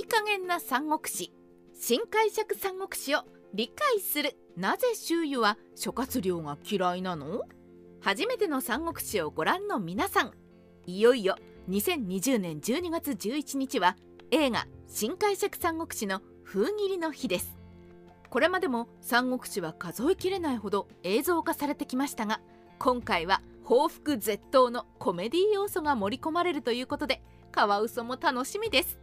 いい加減な三国志新解釈三国志を理解する。なぜ周囲は諸葛亮が嫌いなの？初めての三国志をご覧の皆さんいよいよ2020年12月11日は映画新解釈三国志の封切りの日です。これまでも三国志は数えきれないほど映像化されてきましたが今回は報復絶倒のコメディ要素が盛り込まれるということでカワウソも楽しみです。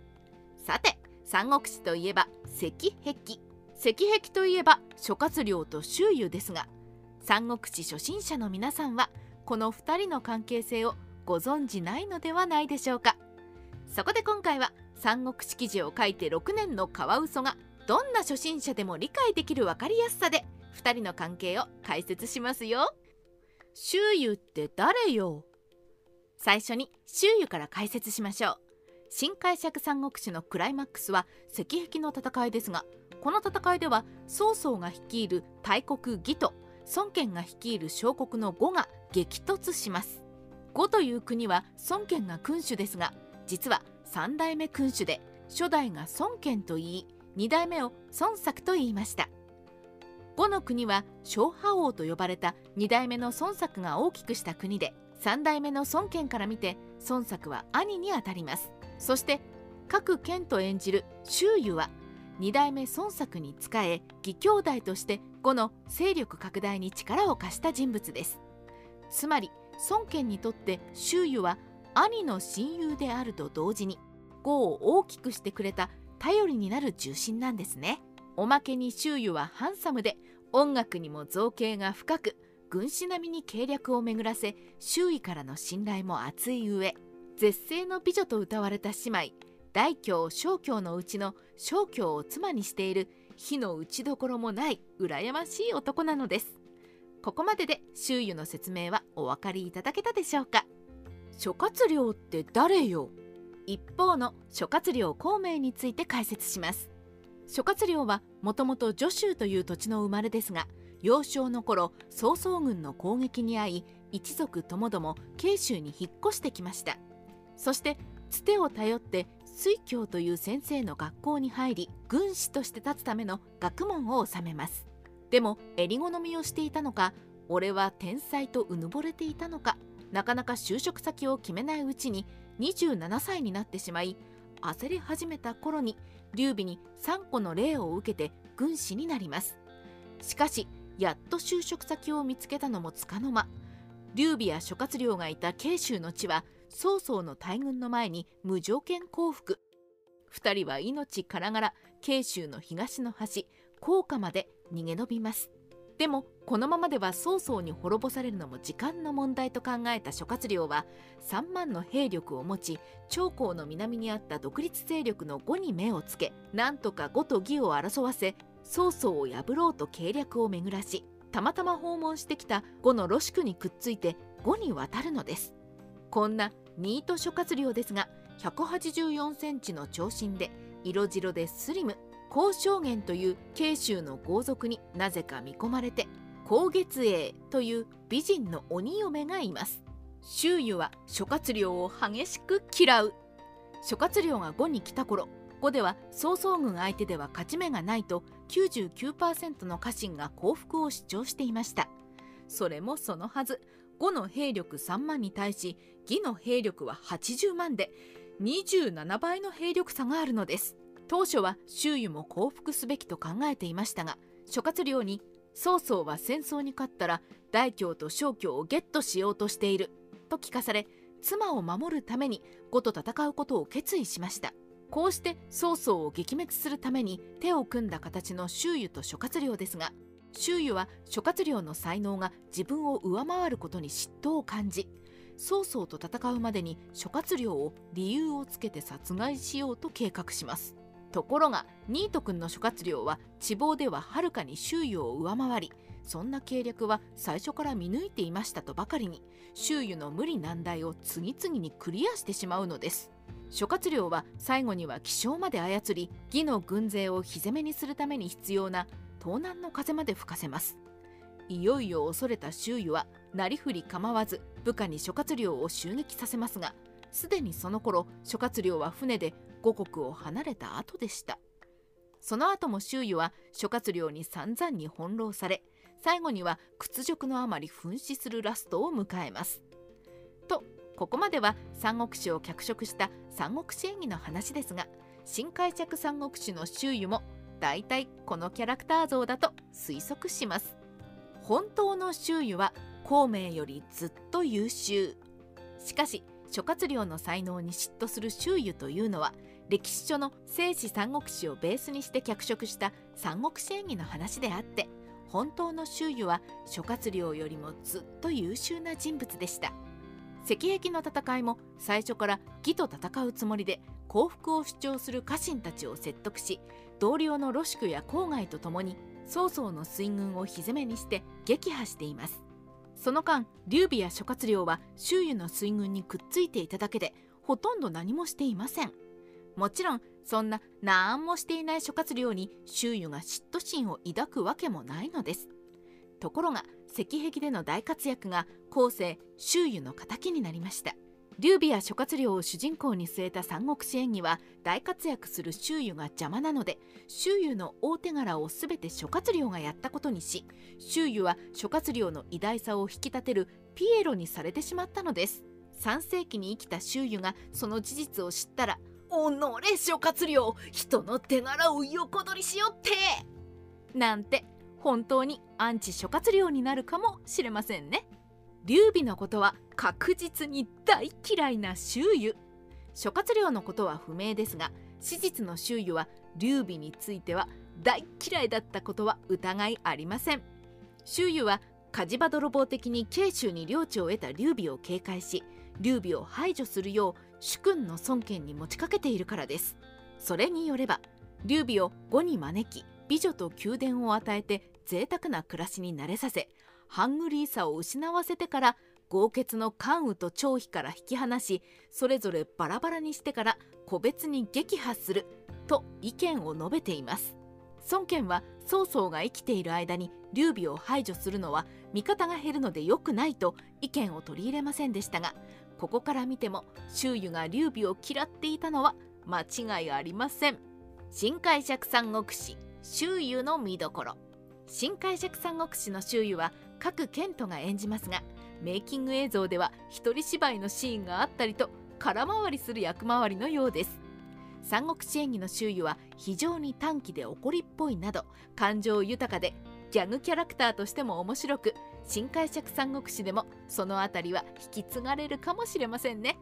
さて三国志といえば石壁。石壁といえば諸葛亮と周遊ですが三国志初心者の皆さんはこの2人の関係性をご存じないのではないでしょうか。そこで今回は三国志記事を書いて6年のカワウソがどんな初心者でも理解できる分かりやすさで2人の関係を解説しますよ。周遊って誰よ？最初に周遊から解説しましょう。新解釈三国志のクライマックスは石壁の戦いですがこの戦いでは曹操が率いる大国義と孫権が率いる小国の呉が激突します。呉という国は孫権が君主ですが実は3代目君主で初代が孫権と言い2代目を孫作と言いました。呉の国は昭和王と呼ばれた2代目の孫作が大きくした国で3代目の孫権から見て孫作は兄にあたります。そして各県と演じる周囲は2代目孫作に仕え義兄弟として呉の勢力拡大に力を貸した人物です。つまり孫権にとって周囲は兄の親友であると同時に呉を大きくしてくれた頼りになる重臣なんですね。おまけに周囲はハンサムで音楽にも造形が深く軍師並みに計略を巡らせ周囲からの信頼も厚い上絶世の美女と歌われた姉妹大京小京のうちの小京を妻にしている火の打ちどころもない羨ましい男なのです。ここまでで周囲の説明はお分かりいただけたでしょうか。諸葛亮って誰よ？一方の諸葛亮孔明について解説します。諸葛亮はもともと徐州という土地の生まれですが幼少の頃曹操軍の攻撃に遭い一族ともども慶州に引っ越してきましたそしてつてを頼って水教という先生の学校に入り軍師として立つための学問を収めます。でも襟好みをしていたのか俺は天才とうぬぼれていたのかなかなか就職先を決めないうちに27歳になってしまい焦り始めた頃に劉備に3個の礼を受けて軍師になります。しかしやっと就職先を見つけたのもつかの間劉備や諸葛亮がいた慶州の地は曹操の大軍の前に無条件降伏。2人は命からがら慶州の東の端甲賀まで逃げ延びます。でもこのままでは曹操に滅ぼされるのも時間の問題と考えた諸葛亮は3万の兵力を持ち長江の南にあった独立勢力の呉に目をつけなんとか呉と義を争わせ曹操を破ろうと計略を巡らしたまたま訪問してきた呉のロシクにくっついて呉に渡るのです。こんなニート諸葛亮ですが184センチの長身で色白でスリム高尚元という慶州の豪族になぜか見込まれて高月英という美人の鬼嫁がいます。周囲は諸葛亮を激しく嫌う。諸葛亮が呉に来た頃呉では曹操軍相手では勝ち目がないと99%の家臣が降伏を主張していました。それもそのはず。呉の兵力3万に対し義の兵力は80万で27倍の兵力差があるのです。当初は周囲も降伏すべきと考えていましたが諸葛亮に曹操は戦争に勝ったら大京と小京をゲットしようとしていると聞かされ妻を守るために呉と戦うことを決意しました。こうして曹操を撃滅するために手を組んだ形の周囲と諸葛亮ですが周囲は諸葛亮の才能が自分を上回ることに嫉妬を感じ曹操と戦うまでに諸葛亮を理由をつけて殺害しようと計画します。ところがニート君の諸葛亮は地望でははるかに周囲を上回りそんな計略は最初から見抜いていましたとばかりに周囲の無理難題を次々にクリアしてしまうのです。諸葛亮は最後には気象まで操り義の軍勢を火攻めにするために必要な東南の風まで吹かせます。いよいよ恐れた周囲はなりふり構わず部下に諸葛亮を襲撃させますがすでにその頃諸葛亮は船で五国を離れた後でした。その後も周囲は諸葛亮に散々に翻弄され最後には屈辱のあまり噴死するラストを迎えます。とここまでは三国志を脚色した三国志演義の話ですが新解釈三国志の周囲も大体このキャラクター像だと推測します。本当の周囲は孔明よりずっと優秀。しかし諸葛亮の才能に嫉妬する周囲というのは歴史書の聖史三国志をベースにして脚色した三国志演義の話であって本当の周囲は諸葛亮よりもずっと優秀な人物でした。石壁の戦いも最初から義と戦うつもりで降伏を主張する家臣たちを説得し同僚のロシクや郊外と共に曹操の水軍をひぜめにして撃破しています。その間劉備や諸葛亮は周囲の水軍にくっついていただけでほとんど何もしていません。もちろんそんな何もしていない諸葛亮に周囲が嫉妬心を抱くわけもないのです。ところが石壁での大活躍が後世周囲の敵になりました。劉備や諸葛亮を主人公に据えた三国志演義は大活躍する周囲が邪魔なので周囲の大手柄を全て諸葛亮がやったことにし周囲は諸葛亮の偉大さを引き立てるピエロにされてしまったのです。3世紀に生きた周囲がその事実を知ったらおのれ諸葛亮人の手柄を横取りしよって！なんて本当にアンチ諸葛亮になるかもしれませんね。劉備のことは確実に大嫌いな周囲諸葛亮のことは不明ですが史実の周囲は劉備については大嫌いだったことは疑いありません。周囲は火事場泥棒的に慶州に領地を得た劉備を警戒し劉備を排除するよう主君の孫権に持ちかけているからです。それによれば劉備を呉に招き美女と宮殿を与えて贅沢な暮らしに慣れさせハングリーさを失わせてから豪傑の関羽と張飛から引き離しそれぞれバラバラにしてから個別に撃破すると意見を述べています。孫権は曹操が生きている間に劉備を排除するのは味方が減るので良くないと意見を取り入れませんでしたがここから見ても周囲が劉備を嫌っていたのは間違いありません。新解釈三国志。周囲の見どころ。新解釈三国志の周囲は各賢人が演じますがメイキング映像では一人芝居のシーンがあったりと空回りする役回りのようです。三国志演義の周囲は非常に短気で怒りっぽいなど感情豊かでギャグキャラクターとしても面白く新解釈三国志でもそのあたりは引き継がれるかもしれませんね。